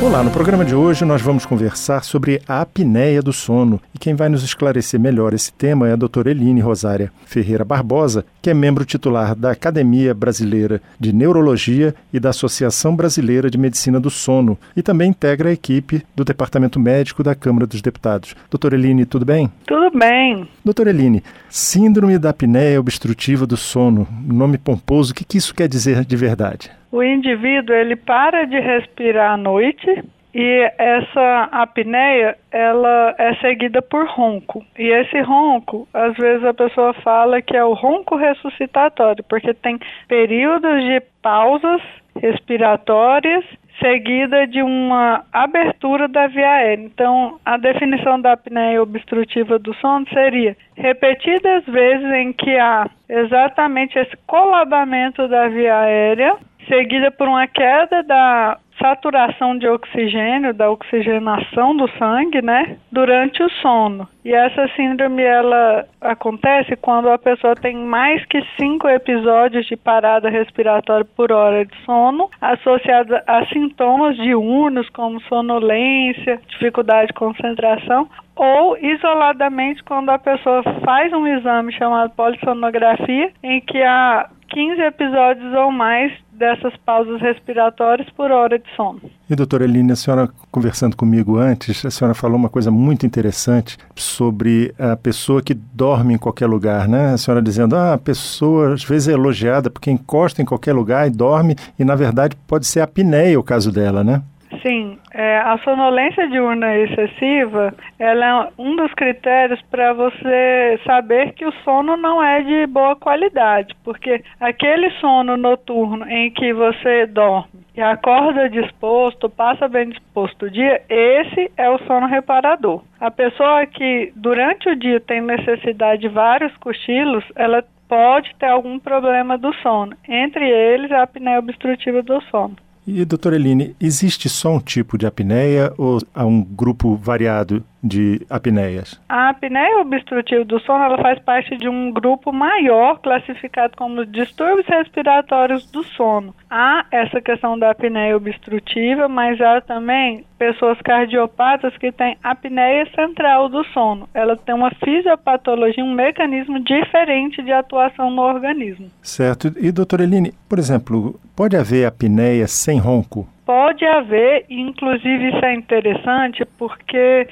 Olá, no programa de hoje nós vamos conversar sobre a apneia do sono. E quem vai nos esclarecer melhor esse tema é a doutora Eline Rosária Ferreira Barbosa, que é membro titular da Academia Brasileira de Neurologia e da Associação Brasileira de Medicina do Sono, e também integra a equipe do Departamento Médico da Câmara dos Deputados. Doutora Eline, tudo bem? Tudo bem. Doutora Eline, Síndrome da apneia obstrutiva do sono, nome pomposo, o que, que isso quer dizer de verdade? O indivíduo ele para de respirar à noite e essa apneia ela é seguida por ronco. E esse ronco, às vezes a pessoa fala que é o ronco ressuscitatório, porque tem períodos de pausas respiratórias seguida de uma abertura da via aérea. Então, a definição da apneia obstrutiva do sono seria repetidas vezes em que há exatamente esse colabamento da via aérea, seguida por uma queda da saturação de oxigênio, da oxigenação do sangue, né, durante o sono. E essa síndrome ela acontece quando a pessoa tem mais que cinco episódios de parada respiratória por hora de sono, associados a sintomas diurnos como sonolência, dificuldade de concentração, ou isoladamente quando a pessoa faz um exame chamado polissonografia, em que há 15 episódios ou mais dessas pausas respiratórias por hora de sono. E doutora Eline, a senhora conversando comigo antes, a senhora falou uma coisa muito interessante sobre a pessoa que dorme em qualquer lugar, né? A senhora dizendo, ah, a pessoa às vezes é elogiada porque encosta em qualquer lugar e dorme, e na verdade pode ser a apneia o caso dela, né? Sim, é, a sonolência diurna excessiva, ela é um dos critérios para você saber que o sono não é de boa qualidade, porque aquele sono noturno em que você dorme e acorda disposto, passa bem disposto o dia, esse é o sono reparador. A pessoa que durante o dia tem necessidade de vários cochilos, ela pode ter algum problema do sono, entre eles a apneia obstrutiva do sono. E, doutora Eline, existe só um tipo de apneia ou há um grupo variado de apneias? A apneia obstrutiva do sono ela faz parte de um grupo maior classificado como distúrbios respiratórios do sono. Há essa questão da apneia obstrutiva, mas há também pessoas cardiopatas que têm apneia central do sono. Ela tem uma fisiopatologia, um mecanismo diferente de atuação no organismo. Certo. E doutora Eline, por exemplo, pode haver apneia sem ronco? Pode haver, inclusive isso é interessante porque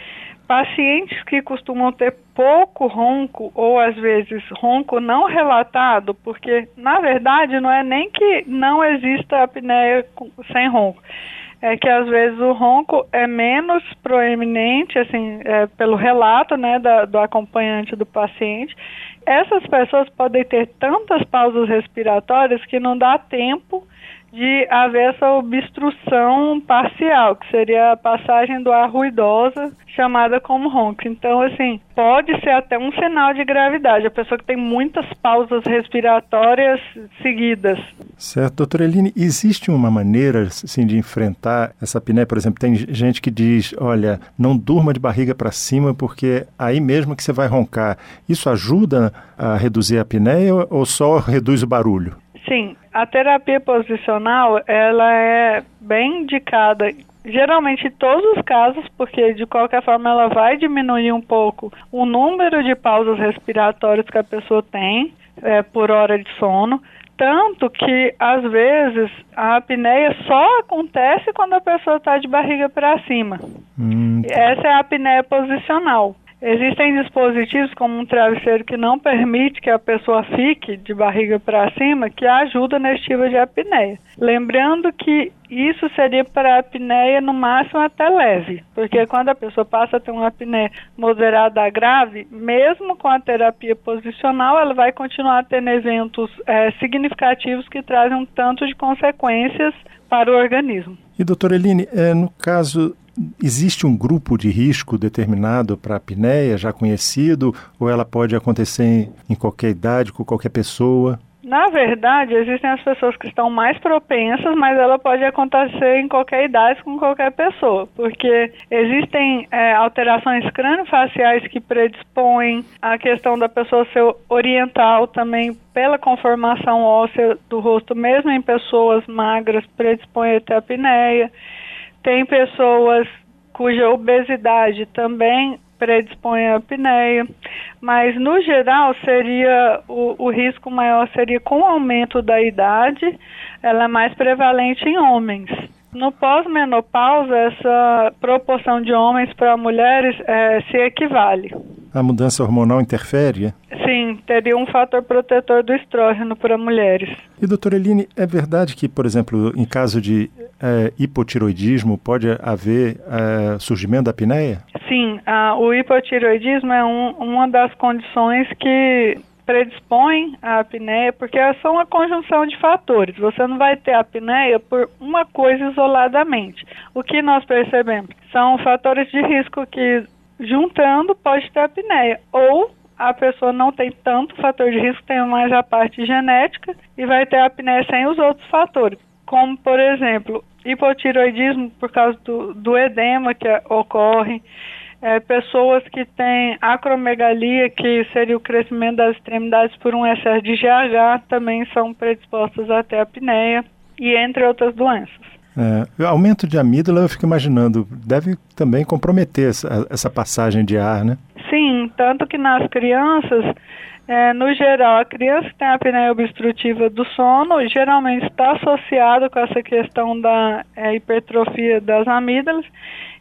Pacientes que costumam ter pouco ronco ou às vezes ronco não relatado, porque na verdade não é nem que não exista apneia sem ronco, é que às vezes o ronco é menos proeminente, assim, é, pelo relato, né, da, do acompanhante do paciente. Essas pessoas podem ter tantas pausas respiratórias que não dá tempo de haver essa obstrução parcial, que seria a passagem do ar ruidosa, chamada como ronco. Então, assim, pode ser até um sinal de gravidade, a pessoa que tem muitas pausas respiratórias seguidas. Certo. Doutora Eline, existe uma maneira, assim, de enfrentar essa apneia? Por exemplo, tem gente que diz, olha, não durma de barriga para cima porque aí mesmo que você vai roncar. Isso ajuda a reduzir a apneia ou só reduz o barulho? Sim, a terapia posicional ela é bem indicada geralmente em todos os casos, porque de qualquer forma ela vai diminuir um pouco o número de pausas respiratórias que a pessoa tem é, por hora de sono. Tanto que, às vezes, a apneia só acontece quando a pessoa está de barriga para cima. Hum. Essa é a apneia posicional. Existem dispositivos como um travesseiro que não permite que a pessoa fique de barriga para cima, que ajuda nesse tipo de apneia. Lembrando que isso seria para apneia no máximo até leve, porque quando a pessoa passa a ter uma apneia moderada a grave, mesmo com a terapia posicional, ela vai continuar tendo eventos é, significativos que trazem um tanto de consequências para o organismo. E doutora Eline, é, no caso Existe um grupo de risco determinado para a apneia, já conhecido, ou ela pode acontecer em, em qualquer idade, com qualquer pessoa? Na verdade, existem as pessoas que estão mais propensas, mas ela pode acontecer em qualquer idade com qualquer pessoa, porque existem é, alterações crânio-faciais que predispõem a questão da pessoa ser oriental também pela conformação óssea do rosto, mesmo em pessoas magras, predispõe a ter apneia. Tem pessoas cuja obesidade também predispõe à apneia, mas no geral seria o, o risco maior seria com o aumento da idade, ela é mais prevalente em homens. No pós-menopausa, essa proporção de homens para mulheres é, se equivale. A mudança hormonal interfere? Sim, teria um fator protetor do estrógeno para mulheres. E, doutora Eline, é verdade que, por exemplo, em caso de é, hipotiroidismo, pode haver é, surgimento da apneia? Sim, a, o hipotiroidismo é um, uma das condições que predispõem à apneia, porque são uma conjunção de fatores. Você não vai ter apneia por uma coisa isoladamente. O que nós percebemos são fatores de risco que, juntando, pode ter apneia. Ou a pessoa não tem tanto fator de risco, tem mais a parte genética e vai ter apneia sem os outros fatores. Como, por exemplo, hipotiroidismo por causa do, do edema que ocorre, é, pessoas que têm acromegalia, que seria o crescimento das extremidades por um excesso de GH, também são predispostas a ter apneia, e entre outras doenças. É, aumento de amígdala, eu fico imaginando, deve também comprometer essa, essa passagem de ar, né? Sim, tanto que nas crianças, é, no geral, a criança que tem a apneia obstrutiva do sono geralmente está associado com essa questão da é, hipertrofia das amígdalas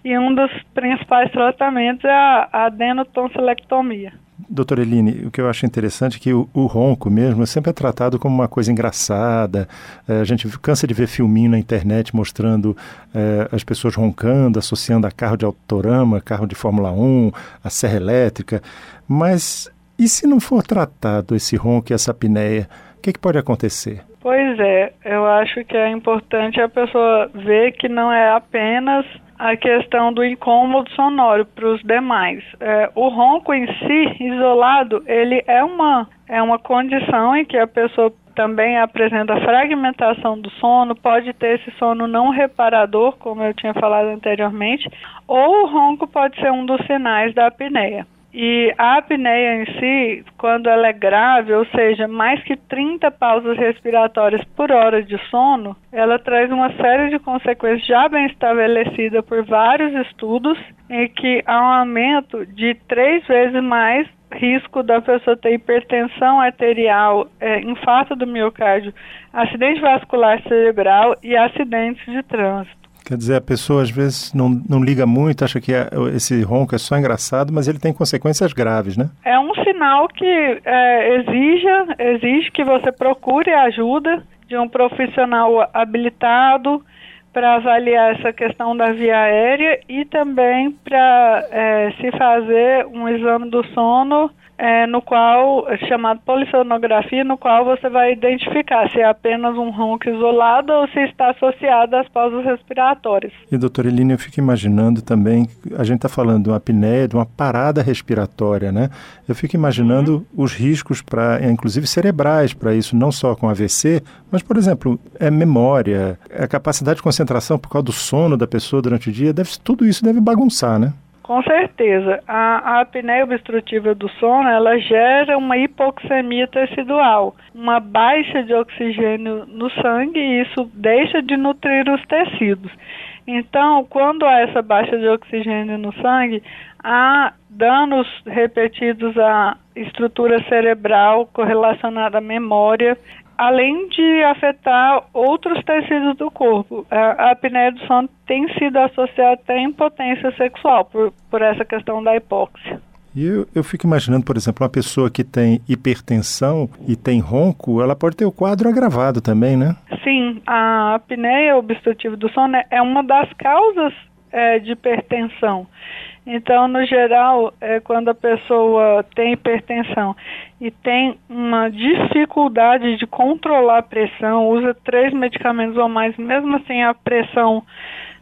e um dos principais tratamentos é a adenotonsilectomia. Doutora Eline, o que eu acho interessante é que o, o, ronco mesmo sempre é tratado como uma coisa engraçada. É, a gente cansa de ver filminho na internet mostrando é, as pessoas roncando, associando a carro de autorama, carro de Fórmula 1, a serra elétrica. Mas e se não for tratado esse ronco e essa apneia, o que, que pode acontecer? Pois é, eu acho que é importante a pessoa ver que não é apenas a questão do incômodo sonoro para os demais. É, o ronco em si, isolado, ele é uma, é uma condição em que a pessoa também apresenta fragmentação do sono, pode ter esse sono não reparador, como eu tinha falado anteriormente, ou o ronco pode ser um dos sinais da apneia. E a apneia em si, quando ela é grave, ou seja, mais que 30 pausas respiratórias por hora de sono, ela traz uma série de consequências já bem estabelecida por vários estudos, em que há um aumento de três vezes mais risco da pessoa ter hipertensão arterial, é, infarto do miocárdio, acidente vascular cerebral e acidentes de trânsito. Quer dizer, a pessoa às vezes não, não liga muito, acha que é, esse ronco é só engraçado, mas ele tem consequências graves, né? É um sinal que é, exija, exige que você procure a ajuda de um profissional habilitado para avaliar essa questão da via aérea e também para é, se fazer um exame do sono é, no qual, chamado polissonografia, no qual você vai identificar se é apenas um ronco isolado ou se está associado às pausas respiratórias. E, doutora Eline, eu fico imaginando também, a gente está falando de uma apneia, de uma parada respiratória, né? Eu fico imaginando uhum. os riscos, para, inclusive cerebrais, para isso, não só com AVC, mas, por exemplo, é memória, é a capacidade de concentração por causa do sono da pessoa durante o dia, deve, tudo isso deve bagunçar, né? Com certeza. A, a apneia obstrutiva do sono, ela gera uma hipoxemia tecidual, uma baixa de oxigênio no sangue e isso deixa de nutrir os tecidos. Então, quando há essa baixa de oxigênio no sangue, há danos repetidos à estrutura cerebral correlacionada à memória além de afetar outros tecidos do corpo. A, a apneia do sono tem sido associada até à impotência sexual por, por essa questão da hipóxia. E eu, eu fico imaginando, por exemplo, uma pessoa que tem hipertensão e tem ronco, ela pode ter o quadro agravado também, né? Sim, a apneia obstrutiva do sono é uma das causas é, de hipertensão. Então, no geral, é quando a pessoa tem hipertensão e tem uma dificuldade de controlar a pressão, usa três medicamentos ou mais, mesmo assim a pressão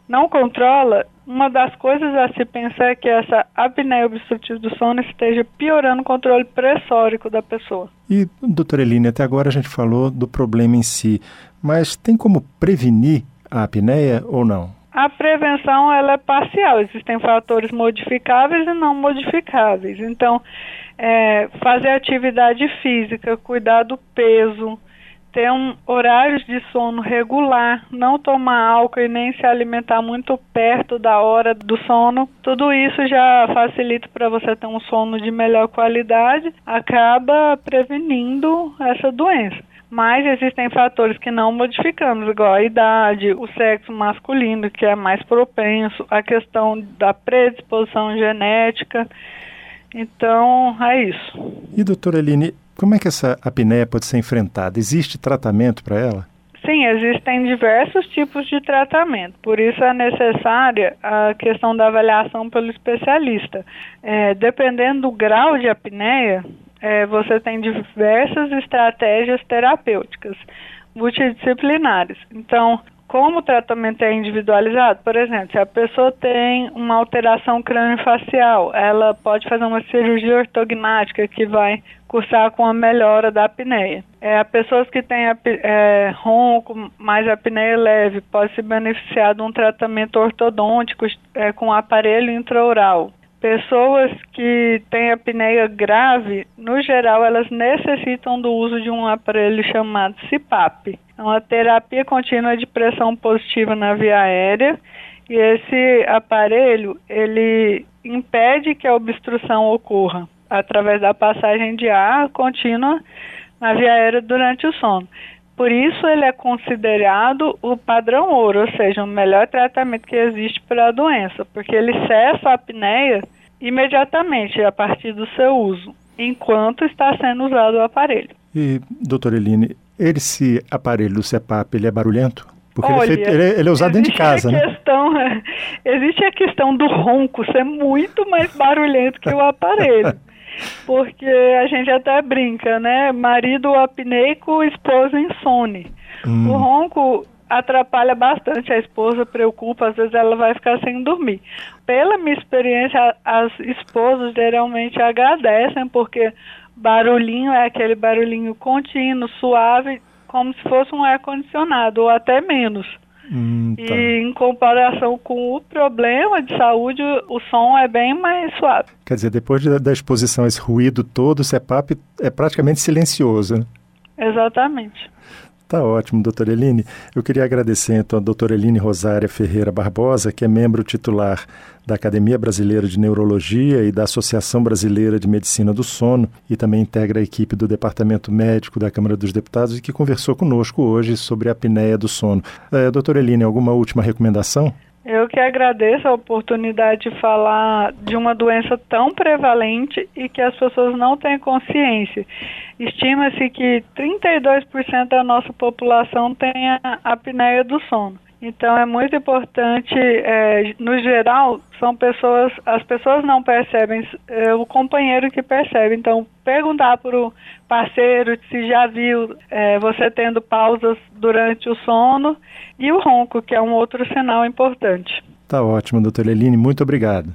não controla, uma das coisas a se pensar é que essa apneia obstrutiva do sono esteja piorando o controle pressórico da pessoa. E, doutora Eline, até agora a gente falou do problema em si, mas tem como prevenir a apneia ou não? A prevenção ela é parcial, existem fatores modificáveis e não modificáveis. Então, é, fazer atividade física, cuidar do peso, ter um horários de sono regular, não tomar álcool e nem se alimentar muito perto da hora do sono, tudo isso já facilita para você ter um sono de melhor qualidade, acaba prevenindo essa doença. Mas existem fatores que não modificamos, igual a idade, o sexo masculino, que é mais propenso, a questão da predisposição genética. Então, é isso. E, doutora Eline, como é que essa apneia pode ser enfrentada? Existe tratamento para ela? Sim, existem diversos tipos de tratamento, por isso é necessária a questão da avaliação pelo especialista. É, dependendo do grau de apneia, é, você tem diversas estratégias terapêuticas multidisciplinares. Então, como o tratamento é individualizado, por exemplo, se a pessoa tem uma alteração crâniofacial, ela pode fazer uma cirurgia ortognática que vai cursar com a melhora da apneia. É, pessoas que têm é, ronco, mais apneia leve, pode se beneficiar de um tratamento ortodôntico é, com aparelho intraoral. Pessoas que têm apneia grave, no geral, elas necessitam do uso de um aparelho chamado CPAP. É uma terapia contínua de pressão positiva na via aérea e esse aparelho ele impede que a obstrução ocorra através da passagem de ar contínua na via aérea durante o sono. Por isso ele é considerado o padrão ouro, ou seja, o melhor tratamento que existe para a doença, porque ele cessa a apneia imediatamente a partir do seu uso, enquanto está sendo usado o aparelho. E, doutora Eline, esse aparelho do CEPAP, ele é barulhento? Porque Olha, ele, é feito, ele, é, ele é usado dentro de casa, né? Questão, existe a questão do ronco ser muito mais barulhento que o aparelho. porque a gente até brinca, né? Marido apneico, esposa insone. Hum. O ronco atrapalha bastante a esposa, preocupa, às vezes ela vai ficar sem dormir. Pela minha experiência, as esposas geralmente agradecem, porque barulhinho é aquele barulhinho contínuo, suave, como se fosse um ar-condicionado, ou até menos. Hum, tá. E em comparação com o problema de saúde, o som é bem mais suave. Quer dizer, depois da, da exposição a esse ruído todo, o CEPAP é praticamente silencioso. Né? Exatamente. Tá ótimo, doutora Eline. Eu queria agradecer então a doutora Eline Rosária Ferreira Barbosa, que é membro titular da Academia Brasileira de Neurologia e da Associação Brasileira de Medicina do Sono e também integra a equipe do Departamento Médico da Câmara dos Deputados e que conversou conosco hoje sobre a apneia do sono. É, doutora Eline, alguma última recomendação? Eu que agradeço a oportunidade de falar de uma doença tão prevalente e que as pessoas não têm consciência. Estima-se que 32% da nossa população tem a apneia do sono. Então é muito importante, é, no geral, são pessoas, as pessoas não percebem, é o companheiro que percebe. Então perguntar para o parceiro se já viu é, você tendo pausas durante o sono e o ronco, que é um outro sinal importante. Tá ótimo, doutora Eline, muito obrigado.